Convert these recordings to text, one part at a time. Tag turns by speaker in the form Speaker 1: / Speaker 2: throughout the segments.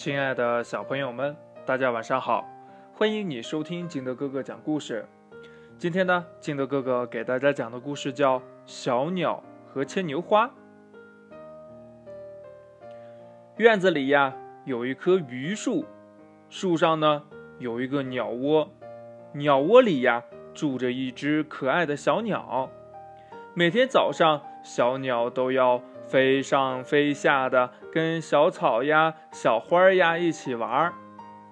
Speaker 1: 亲爱的小朋友们，大家晚上好！欢迎你收听金德哥哥讲故事。今天呢，金德哥哥给大家讲的故事叫《小鸟和牵牛花》。院子里呀，有一棵榆树，树上呢有一个鸟窝，鸟窝里呀住着一只可爱的小鸟。每天早上，小鸟都要飞上飞下的，跟小草呀、小花呀一起玩儿。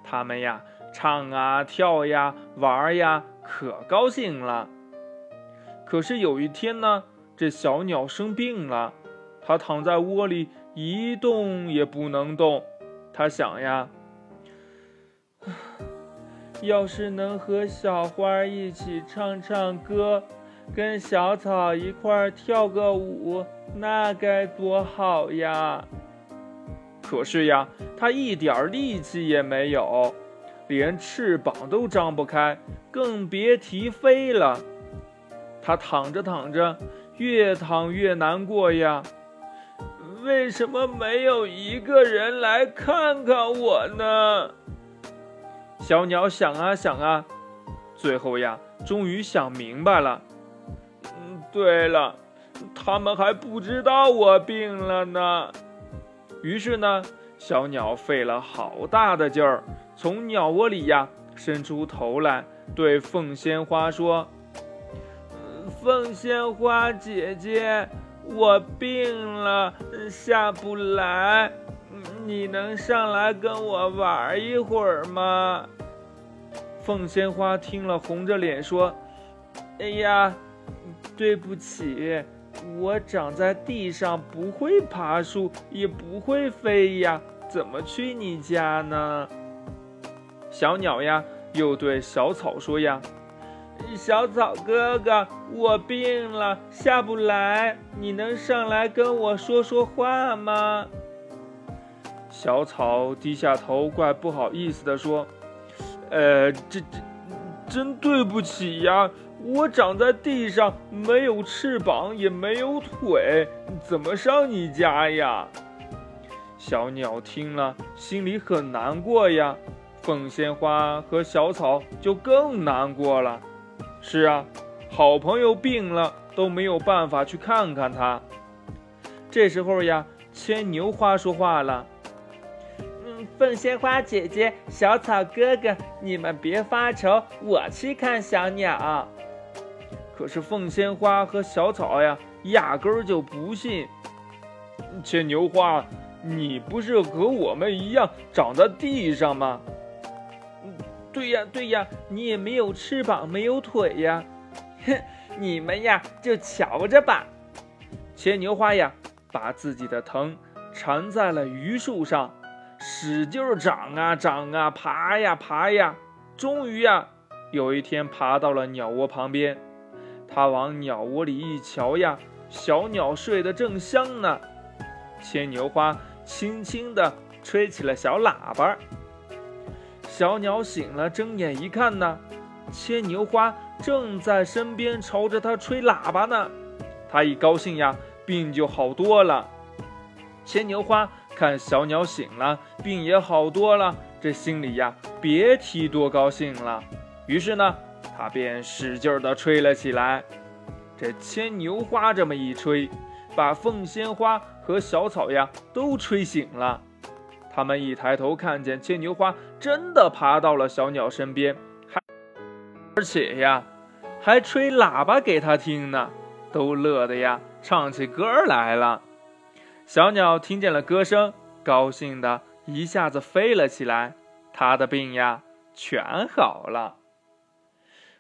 Speaker 1: 它们呀，唱啊、跳呀、玩呀。可高兴了。可是有一天呢，这小鸟生病了，它躺在窝里一动也不能动。它想呀，要是能和小花一起唱唱歌，跟小草一块跳个舞，那该多好呀！可是呀，它一点力气也没有。连翅膀都张不开，更别提飞了。它躺着躺着，越躺越难过呀。为什么没有一个人来看看我呢？小鸟想啊想啊，最后呀，终于想明白了。嗯，对了，他们还不知道我病了呢。于是呢，小鸟费了好大的劲儿。从鸟窝里呀伸出头来，对凤仙花说：“凤仙花姐姐，我病了，下不来，你能上来跟我玩一会儿吗？”凤仙花听了，红着脸说：“哎呀，对不起，我长在地上，不会爬树，也不会飞呀，怎么去你家呢？”小鸟呀，又对小草说呀：“小草哥哥，我病了，下不来，你能上来跟我说说话吗？”小草低下头，怪不好意思的说：“呃，这这，真对不起呀，我长在地上，没有翅膀，也没有腿，怎么上你家呀？”小鸟听了，心里很难过呀。凤仙花和小草就更难过了。是啊，好朋友病了都没有办法去看看他。这时候呀，牵牛花说话了：“嗯，凤仙花姐姐，小草哥哥，你们别发愁，我去看小鸟。”可是凤仙花和小草呀，压根儿就不信。牵牛花，你不是和我们一样长在地上吗？嗯对呀，对呀，你也没有翅膀，没有腿呀，哼，你们呀就瞧着吧。牵牛花呀，把自己的藤缠在了榆树上，使劲长啊长啊，爬呀爬呀，终于呀，有一天爬到了鸟窝旁边。他往鸟窝里一瞧呀，小鸟睡得正香呢。牵牛花轻轻地吹起了小喇叭。小鸟醒了，睁眼一看呢，牵牛花正在身边朝着它吹喇叭呢。它一高兴呀，病就好多了。牵牛花看小鸟醒了，病也好多了，这心里呀，别提多高兴了。于是呢，它便使劲地吹了起来。这牵牛花这么一吹，把凤仙花和小草呀都吹醒了。他们一抬头，看见牵牛花真的爬到了小鸟身边，还而且呀，还吹喇叭给他听呢，都乐得呀，唱起歌来了。小鸟听见了歌声，高兴的一下子飞了起来，它的病呀全好了。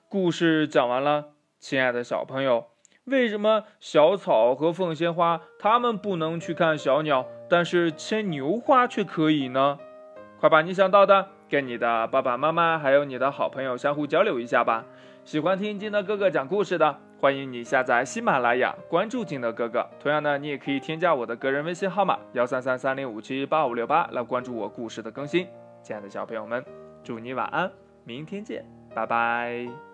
Speaker 1: 故事讲完了，亲爱的小朋友。为什么小草和凤仙花它们不能去看小鸟，但是牵牛花却可以呢？快把你想到的跟你的爸爸妈妈还有你的好朋友相互交流一下吧。喜欢听金德哥哥讲故事的，欢迎你下载喜马拉雅，关注金德哥哥。同样呢，你也可以添加我的个人微信号码幺三三三零五七八五六八来关注我故事的更新。亲爱的小朋友们，祝你晚安，明天见，拜拜。